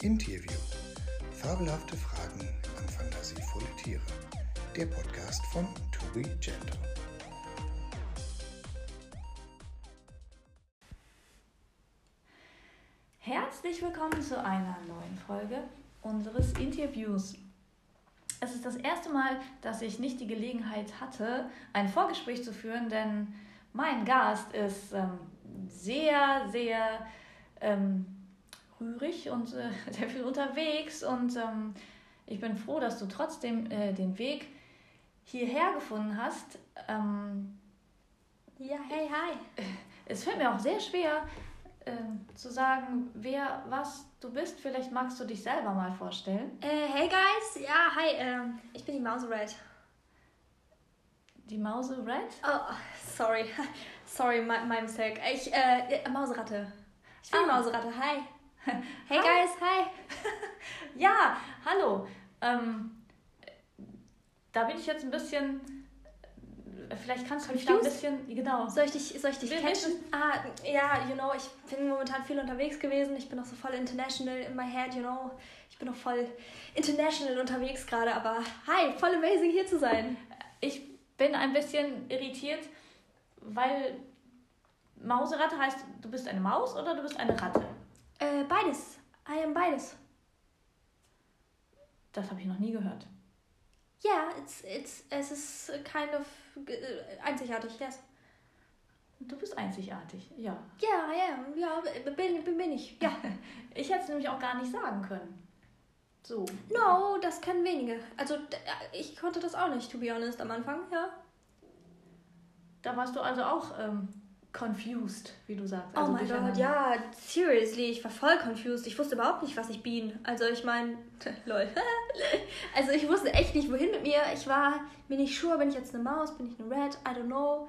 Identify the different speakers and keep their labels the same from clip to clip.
Speaker 1: Interview. Fabelhafte Fragen an fantasievolle Tiere. Der Podcast von To Be Gentle.
Speaker 2: Herzlich willkommen zu einer neuen Folge unseres Interviews. Es ist das erste Mal, dass ich nicht die Gelegenheit hatte, ein Vorgespräch zu führen, denn mein Gast ist ähm, sehr, sehr ähm, rührig und äh, sehr viel unterwegs und ähm, ich bin froh, dass du trotzdem äh, den Weg hierher gefunden hast. Ähm,
Speaker 3: ja, hey, hi.
Speaker 2: Es fällt mir auch sehr schwer ähm, zu sagen, wer, was du bist. Vielleicht magst du dich selber mal vorstellen.
Speaker 3: Äh, hey guys, ja, hi, ähm, ich bin die Mause Red.
Speaker 2: Die Mause Red?
Speaker 3: Oh, sorry, sorry, my, my mistake. Ich, äh, Mauseratte. Ich bin
Speaker 2: Ah.
Speaker 3: Mauseratte, hi. Hey
Speaker 2: Hi.
Speaker 3: guys, hi.
Speaker 2: Ja, hallo. Ähm, da bin ich jetzt ein bisschen. Vielleicht kannst du mich da ein bisschen. Genau.
Speaker 3: Soll ich dich, soll ich dich catchen? Ah, ja, you know, ich bin momentan viel unterwegs gewesen. Ich bin auch so voll international in my head, you know. Ich bin auch voll international unterwegs gerade, aber hi, voll amazing hier zu sein.
Speaker 2: Ich bin ein bisschen irritiert, weil Mauseratte heißt, du bist eine Maus oder du bist eine Ratte.
Speaker 3: Äh, beides. I am beides.
Speaker 2: Das habe ich noch nie gehört.
Speaker 3: Ja, it's, it's, es ist kind of äh, einzigartig, yes.
Speaker 2: Du bist einzigartig, ja.
Speaker 3: Ja, ja, ja, bin, bin, bin ich. Ja.
Speaker 2: Ich hätte es nämlich auch gar nicht sagen können. So.
Speaker 3: No, das können wenige. Also, d- ich konnte das auch nicht, to be honest, am Anfang, ja.
Speaker 2: Da warst du also auch ähm, confused, wie du sagst.
Speaker 3: Oh
Speaker 2: Also
Speaker 3: mein Gott, ja, seriously, ich war voll confused. Ich wusste überhaupt nicht, was ich bin. Also, ich meine, lol. also, ich wusste echt nicht, wohin mit mir. Ich war mir nicht sure, bin ich jetzt eine Maus, bin ich eine Red, I don't know.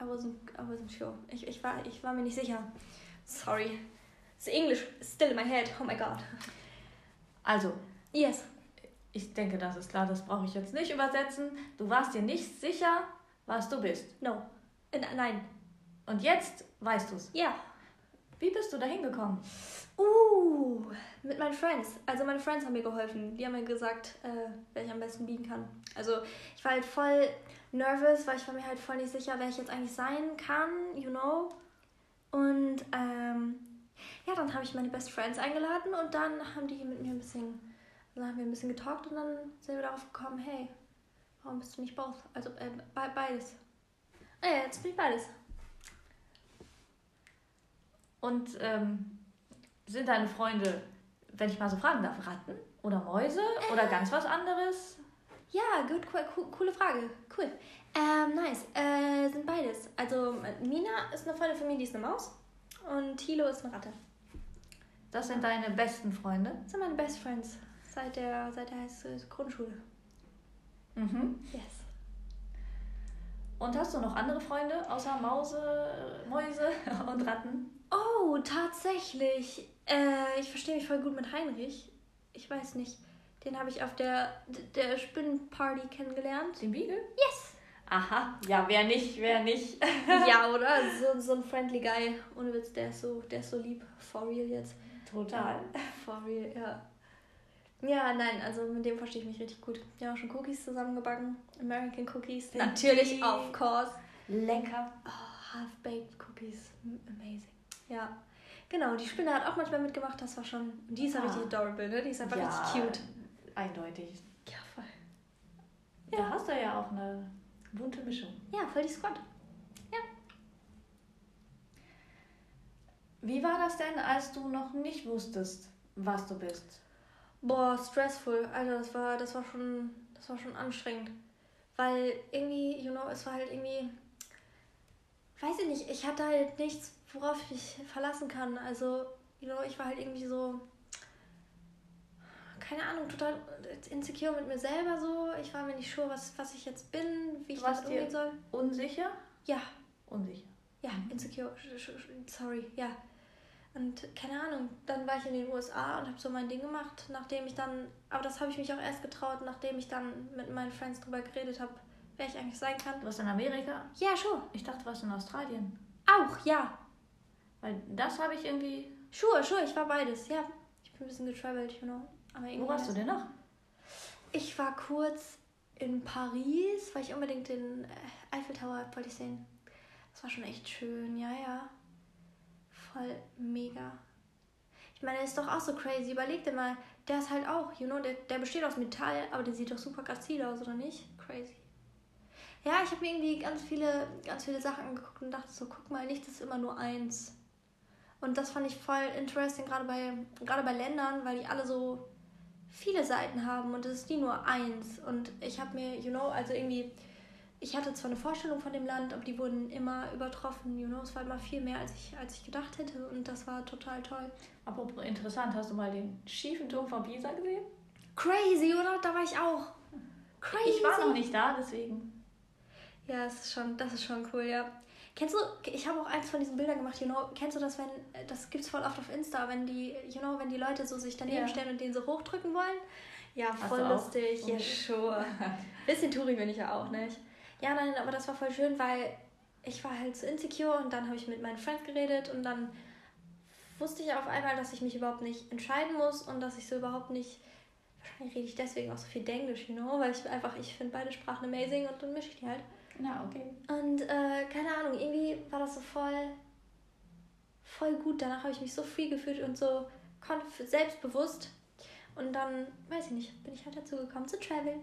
Speaker 3: I wasn't, I wasn't sure. Ich, ich, war, ich war mir nicht sicher. Sorry. The English is still in my head. Oh my God.
Speaker 2: Also,
Speaker 3: Yes.
Speaker 2: ich denke, das ist klar, das brauche ich jetzt nicht übersetzen. Du warst dir nicht sicher, was du bist.
Speaker 3: No. Äh, nein.
Speaker 2: Und jetzt weißt du es.
Speaker 3: Ja.
Speaker 2: Wie bist du da hingekommen?
Speaker 3: Uh, mit meinen Friends. Also meine Friends haben mir geholfen. Die haben mir gesagt, äh, wer ich am besten biegen kann. Also ich war halt voll nervous, weil ich war mir halt voll nicht sicher, wer ich jetzt eigentlich sein kann, you know. Und ähm, ja, dann habe ich meine Best Friends eingeladen und dann haben die mit mir ein bisschen, dann haben wir ein bisschen getalkt und dann sind wir darauf gekommen, hey, warum bist du nicht both? Also äh, be beides. Ah ja, jetzt bin ich beides.
Speaker 2: Und ähm, sind deine Freunde, wenn ich mal so fragen darf, Ratten oder Mäuse oder ganz was anderes?
Speaker 3: Ja, gut, cool, cool, coole Frage. Cool. Ähm, nice. Äh, sind beides. Also Mina ist eine Freundin von mir, die ist eine Maus. Und Thilo ist eine Ratte.
Speaker 2: Das sind deine besten Freunde.
Speaker 3: Das sind meine Best Friends seit der, seit der Grundschule.
Speaker 2: Mhm.
Speaker 3: Yes.
Speaker 2: Und hast du noch andere Freunde außer Mause, Mäuse und Ratten?
Speaker 3: Oh, tatsächlich. Äh, ich verstehe mich voll gut mit Heinrich. Ich weiß nicht. Den habe ich auf der, der Spinnenparty kennengelernt.
Speaker 2: Den Beagle?
Speaker 3: Yes!
Speaker 2: Aha, ja, wer nicht, wer nicht.
Speaker 3: ja, oder? So, so ein friendly Guy. Ohne Witz, der ist so, der ist so lieb. For real jetzt.
Speaker 2: Total.
Speaker 3: For real, ja. Ja, nein, also mit dem verstehe ich mich richtig gut. Wir haben auch schon Cookies zusammengebacken. American Cookies.
Speaker 2: Sind
Speaker 3: Natürlich, of course.
Speaker 2: Lecker.
Speaker 3: Oh, half-baked Cookies. Amazing. Ja. Genau, die Spinne hat auch manchmal mitgemacht, das war schon. Die ist ja
Speaker 2: Ah.
Speaker 3: richtig adorable, ne? Die ist einfach richtig cute.
Speaker 2: Eindeutig.
Speaker 3: Ja, voll.
Speaker 2: Da hast du ja auch eine bunte Mischung.
Speaker 3: Ja, voll die Squad.
Speaker 2: Wie war das denn, als du noch nicht wusstest, was du bist?
Speaker 3: Boah, stressful. Alter, das war, das war schon, das war schon anstrengend. Weil irgendwie, you know, es war halt irgendwie, weiß ich nicht, ich hatte halt nichts, worauf ich mich verlassen kann. Also, you know, ich war halt irgendwie so, keine Ahnung, total insecure mit mir selber so. Ich war mir nicht sure, was, was ich jetzt bin, wie ich das umgehen soll.
Speaker 2: Unsicher?
Speaker 3: Ja,
Speaker 2: Unsicher.
Speaker 3: ja, insecure, sorry, ja. Und keine Ahnung, dann war ich in den USA und habe so mein Ding gemacht, nachdem ich dann, aber das habe ich mich auch erst getraut, nachdem ich dann mit meinen Friends drüber geredet habe, wer ich eigentlich sein kann.
Speaker 2: Du warst in Amerika?
Speaker 3: Ja, schon.
Speaker 2: Ich dachte, du warst in Australien.
Speaker 3: Auch, ja.
Speaker 2: Weil das habe ich irgendwie.
Speaker 3: Sure, sure, ich war beides, ja. Ich bin ein bisschen getravelt, you know. Aber
Speaker 2: Wo warst du denn noch?
Speaker 3: Ich war kurz in Paris, weil ich unbedingt den äh, Eiffel Tower wollte ich sehen. Das war schon echt schön, ja, ja. Voll mega. Ich meine, ist doch auch so crazy. Überleg dir mal, der ist halt auch, you know, der, der besteht aus Metall, aber der sieht doch super grazil aus, oder nicht? Crazy. Ja, ich habe mir irgendwie ganz viele, ganz viele Sachen angeguckt und dachte so, guck mal, nichts ist immer nur eins. Und das fand ich voll interesting, gerade bei, gerade bei Ländern, weil die alle so viele Seiten haben und es ist nie nur eins. Und ich habe mir, you know, also irgendwie, ich hatte zwar eine Vorstellung von dem Land, aber die wurden immer übertroffen, you know, es war immer viel mehr, als ich, als ich gedacht hätte und das war total toll.
Speaker 2: Apropos interessant, hast du mal den schiefen Turm von Pisa gesehen?
Speaker 3: Crazy, oder? Da war ich auch.
Speaker 2: Crazy. Ich war noch nicht da, deswegen.
Speaker 3: Ja, das ist schon, das ist schon cool, ja. Kennst du, ich habe auch eins von diesen Bildern gemacht, you know, kennst du das, wenn, das gibt's voll oft auf Insta, wenn die, you know, wenn die Leute so sich daneben ja. stellen und den so hochdrücken wollen? Ja, voll lustig, ja, sure. Bisschen Touri bin ich ja auch nicht. Ja, nein, aber das war voll schön, weil ich war halt so insecure und dann habe ich mit meinen Friends geredet und dann wusste ich auf einmal, dass ich mich überhaupt nicht entscheiden muss und dass ich so überhaupt nicht, wahrscheinlich rede ich deswegen auch so viel Englisch, you know, weil ich einfach, ich finde beide Sprachen amazing und dann mische ich die halt.
Speaker 2: Na, okay.
Speaker 3: Und äh, keine Ahnung, irgendwie war das so voll, voll gut. Danach habe ich mich so free gefühlt und so selbstbewusst. Und dann, weiß ich nicht, bin ich halt dazu gekommen zu traveln.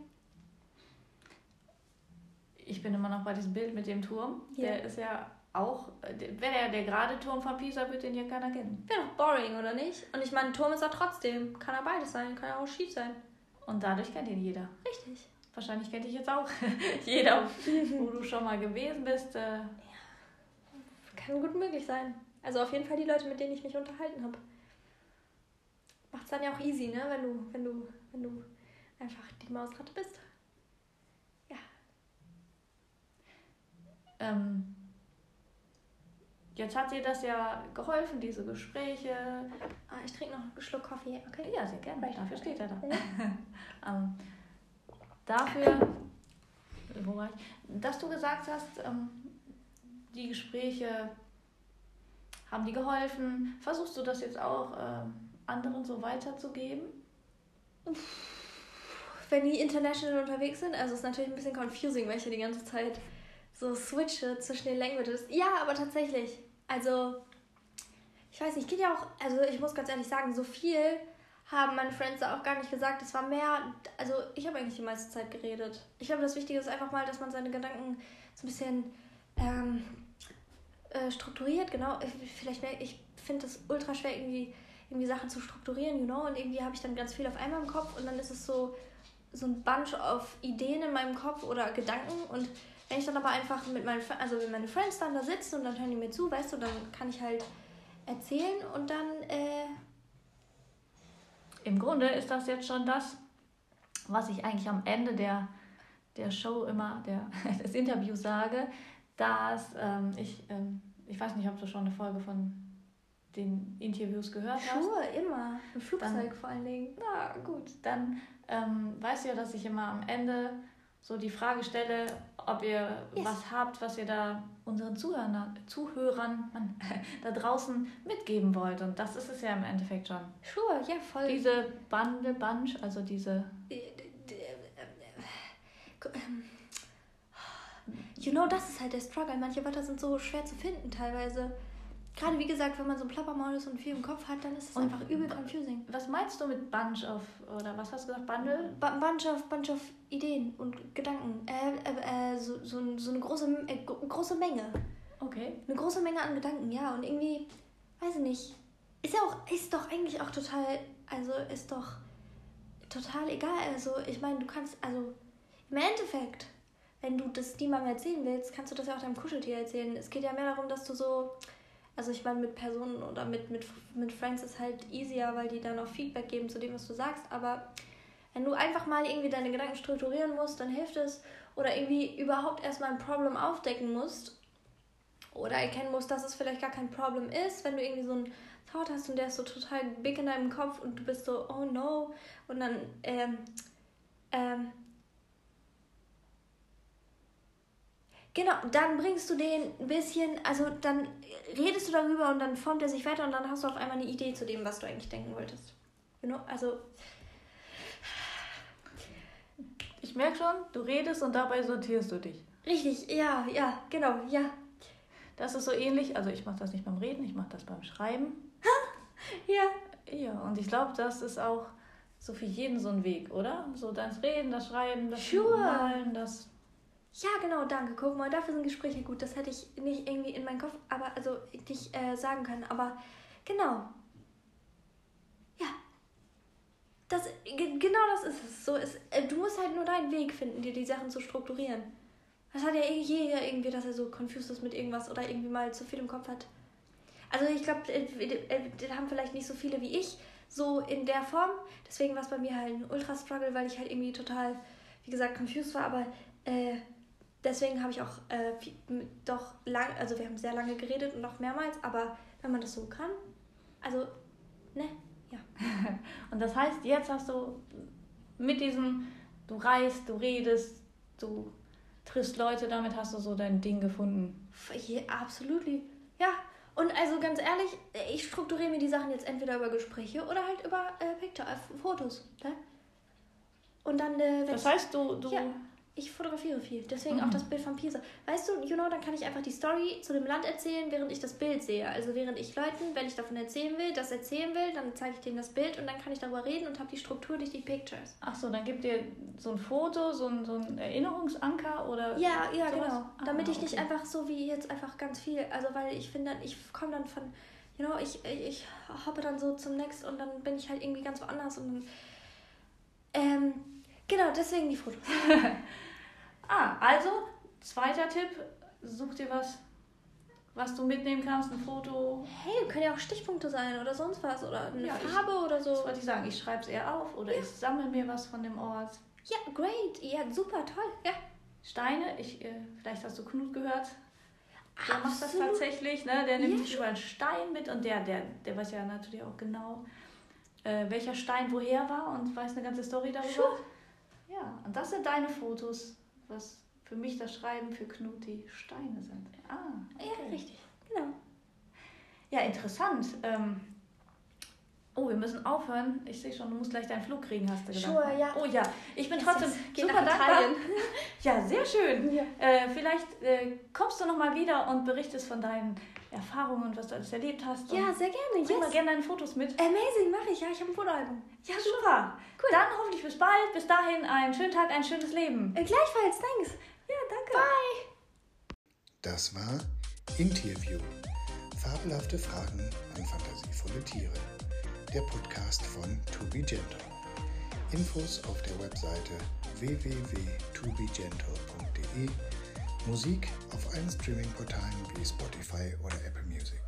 Speaker 2: Ich bin immer noch bei diesem Bild mit dem Turm. Yeah. Der ist ja auch, wäre ja der gerade Turm von Pisa, wird den ja keiner kennen.
Speaker 3: Wäre doch boring, oder nicht? Und ich meine, Turm ist ja trotzdem. Kann ja beides sein, kann ja auch schief sein.
Speaker 2: Und dadurch kennt ihn jeder.
Speaker 3: Richtig.
Speaker 2: Wahrscheinlich kennt dich jetzt auch jeder, wo du schon mal gewesen bist. Äh. Ja,
Speaker 3: kann gut möglich sein. Also auf jeden Fall die Leute, mit denen ich mich unterhalten habe. Macht es dann ja auch easy, ne? Wenn du, wenn du, wenn du einfach die Mausratte bist. Ja.
Speaker 2: Ähm, jetzt hat dir das ja geholfen, diese Gespräche.
Speaker 3: Ah, ich trinke noch einen Schluck Kaffee, okay?
Speaker 2: Ja, sehr gerne. Dafür steht er da. ähm, dafür, wo war ich, dass du gesagt hast, ähm, die Gespräche haben dir geholfen. Versuchst du das jetzt auch äh, anderen so weiterzugeben?
Speaker 3: Wenn die international unterwegs sind, also ist natürlich ein bisschen confusing, weil ich ja die ganze Zeit so switche zwischen den Languages. Ja, aber tatsächlich. Also, ich weiß nicht, geht ja auch, also ich muss ganz ehrlich sagen, so viel haben meine Friends da auch gar nicht gesagt. Es war mehr, also ich habe eigentlich die meiste Zeit geredet. Ich glaube, das Wichtige ist einfach mal, dass man seine Gedanken so ein bisschen ähm, äh, strukturiert. Genau, vielleicht mehr, ich finde das ultra schwer, irgendwie, irgendwie Sachen zu strukturieren, you know, und irgendwie habe ich dann ganz viel auf einmal im Kopf und dann ist es so, so ein Bunch auf Ideen in meinem Kopf oder Gedanken und wenn ich dann aber einfach mit meinen, also wenn meine Friends dann da sitzen und dann hören die mir zu, weißt du, dann kann ich halt erzählen und dann äh,
Speaker 2: im Grunde ist das jetzt schon das, was ich eigentlich am Ende der, der Show immer, der, des Interviews sage, dass ähm, ich, ähm, ich weiß nicht, ob du schon eine Folge von den Interviews gehört hast.
Speaker 3: Sure, immer. Im Flugzeug dann, vor allen Dingen.
Speaker 2: Na gut, dann ähm, weißt du ja, dass ich immer am Ende so die Frage stelle, ob ihr yes. was habt, was ihr da unseren Zuhörern, Zuhörern man, da draußen mitgeben wollt. Und das ist es ja im Endeffekt schon.
Speaker 3: Sure, ja, voll.
Speaker 2: Diese Bande, Bunch, also diese.
Speaker 3: You know, das ist halt der Struggle. Manche Wörter sind so schwer zu finden teilweise. Gerade wie gesagt, wenn man so ein Plappermaul ist und viel im Kopf hat, dann ist es einfach übel confusing.
Speaker 2: Was meinst du mit Bunch of, oder was hast du gesagt, Bundle?
Speaker 3: B bunch of, bunch of Ideen und Gedanken. Äh, äh, äh, so, so, so eine große, äh, große Menge.
Speaker 2: Okay.
Speaker 3: Eine große Menge an Gedanken, ja. Und irgendwie, weiß ich nicht, ist ja auch, ist doch eigentlich auch total, also ist doch total egal. Also ich meine, du kannst, also im Endeffekt, wenn du das niemandem erzählen willst, kannst du das ja auch deinem Kuscheltier erzählen. Es geht ja mehr darum, dass du so also ich meine, mit Personen oder mit, mit, mit Friends ist halt easier, weil die dann auch Feedback geben zu dem, was du sagst. Aber wenn du einfach mal irgendwie deine Gedanken strukturieren musst, dann hilft es. Oder irgendwie überhaupt erstmal ein Problem aufdecken musst. Oder erkennen musst, dass es vielleicht gar kein Problem ist, wenn du irgendwie so einen Thought hast und der ist so total big in deinem Kopf und du bist so, oh no. Und dann ähm, ähm, Genau, dann bringst du den ein bisschen, also dann redest du darüber und dann formt er sich weiter und dann hast du auf einmal eine Idee zu dem, was du eigentlich denken wolltest. Know? Also,
Speaker 2: Ich merke schon, du redest und dabei sortierst du dich.
Speaker 3: richtig, ja, ja, genau, ja.
Speaker 2: Das ist so ähnlich, also ich mache das nicht beim Reden, ich mache das beim Schreiben.
Speaker 3: Ja,
Speaker 2: Ja, und ich glaube, das ist auch so für jeden so ein Weg, oder? So das Reden, das Schreiben, das
Speaker 3: Sure.
Speaker 2: Malen, das...
Speaker 3: Ja, genau, danke. Guck mal, dafür sind Gespräche gut. Das hätte ich nicht irgendwie in meinen Kopf, aber also nicht äh, sagen können. Aber genau. Ja. Das, ge- genau das ist es. So ist, äh, du musst halt nur deinen Weg finden, dir die Sachen zu strukturieren. Das hat ja eh jeder irgendwie, dass er so confused ist mit irgendwas oder irgendwie mal zu viel im Kopf hat. Also ich glaube, äh, äh, das haben vielleicht nicht so viele wie ich, so in der Form. Deswegen war es bei mir halt ein Ultra-Struggle, weil ich halt irgendwie total, wie gesagt, confused war. Aber äh, deswegen habe ich auch äh, viel, doch lang, also wir haben sehr lange geredet und noch mehrmals, aber wenn man das so kann, also, ne, ja.
Speaker 2: Und das heißt, jetzt hast du mit diesem, du reist, du redest, du triffst Leute, damit hast du so dein Ding gefunden.
Speaker 3: Ja, absolut. Ja, und also ganz ehrlich, ich strukturiere mir die Sachen jetzt entweder über Gespräche oder halt über äh, Picture, äh, Fotos. Ne? Und dann, äh,
Speaker 2: Das heißt, du, du
Speaker 3: Ja. Ich fotografiere viel, deswegen
Speaker 2: Mhm.
Speaker 3: auch das Bild von Pisa. Weißt du, you know, dann kann ich einfach die Story zu dem Land erzählen, während ich das Bild sehe. Also während ich Leuten, wenn ich davon erzählen will, das erzählen will, dann zeige ich denen das Bild und dann kann ich darüber reden und habe die Struktur durch die Pictures.
Speaker 2: Ach so, dann gibt dir so ein Foto, so ein, so ein Erinnerungsanker oder.
Speaker 3: Ja, ja,
Speaker 2: sowas?
Speaker 3: genau.
Speaker 2: Ah,
Speaker 3: Damit ich nicht
Speaker 2: okay.
Speaker 3: einfach so wie jetzt einfach ganz viel, also weil ich finde ich komme dann von, you know, ich, ich, ich hoppe dann so zum Next und dann bin ich halt irgendwie ganz woanders und dann, ähm, genau, deswegen die Fotos.
Speaker 2: Ah, also, zweiter Tipp, such dir was, was du mitnehmen kannst, ein Foto.
Speaker 3: Hey, können ja auch Stichpunkte sein oder sonst was oder eine
Speaker 2: Ja, ich-
Speaker 3: Farbe oder so.
Speaker 2: Das wollte ich sagen, ich schreibe es eher auf oder ich sammle mir was von dem Ort.
Speaker 3: Ja, great. Ja, super, toll. Ja.
Speaker 2: Steine, ich, äh, vielleicht hast du Knut gehört. Der macht das
Speaker 3: Absolut.
Speaker 2: tatsächlich, ne? Der nimmt
Speaker 3: Ja.
Speaker 2: überall einen Stein mit und der, der, der weiß ja natürlich auch genau, äh, welcher Stein woher war und weiß eine ganze Story darüber.
Speaker 3: Sure.
Speaker 2: Ja, und das sind deine Fotos, was für mich das Schreiben für Knut die Steine sind. Ah,
Speaker 3: Ja,
Speaker 2: okay.
Speaker 3: richtig. Genau.
Speaker 2: Ja, interessant. Ähm, oh, wir müssen aufhören. Ich sehe schon, du musst gleich deinen Flug kriegen, hast du gesagt.
Speaker 3: Sure, ja.
Speaker 2: Oh ja, ich bin
Speaker 3: Yes,
Speaker 2: trotzdem
Speaker 3: yes. Geh
Speaker 2: super dankbar. Ja, sehr schön.
Speaker 3: Ja.
Speaker 2: Äh, vielleicht äh, kommst du noch mal wieder und berichtest von deinen Erfahrungen und was du alles erlebt hast.
Speaker 3: Ja, sehr gerne.
Speaker 2: bring mal
Speaker 3: Yes.
Speaker 2: gerne deine Fotos mit.
Speaker 3: Amazing, mache ich. Ja, ich habe ein Fotoalbum.
Speaker 2: Ja, super.
Speaker 3: Cool.
Speaker 2: Dann hoffentlich bis bald. Bis dahin einen schönen Tag, ein schönes Leben.
Speaker 3: Äh, gleichfalls, thanks.
Speaker 2: Ja, danke.
Speaker 3: Bye.
Speaker 1: Das war Interview. Fabelhafte Fragen an fantasievolle Tiere. Der Podcast von To Be Gentle. Infos auf der Webseite www.tobegentle.de. Musik auf allen Streaming-Portalen wie Spotify oder Apple Music.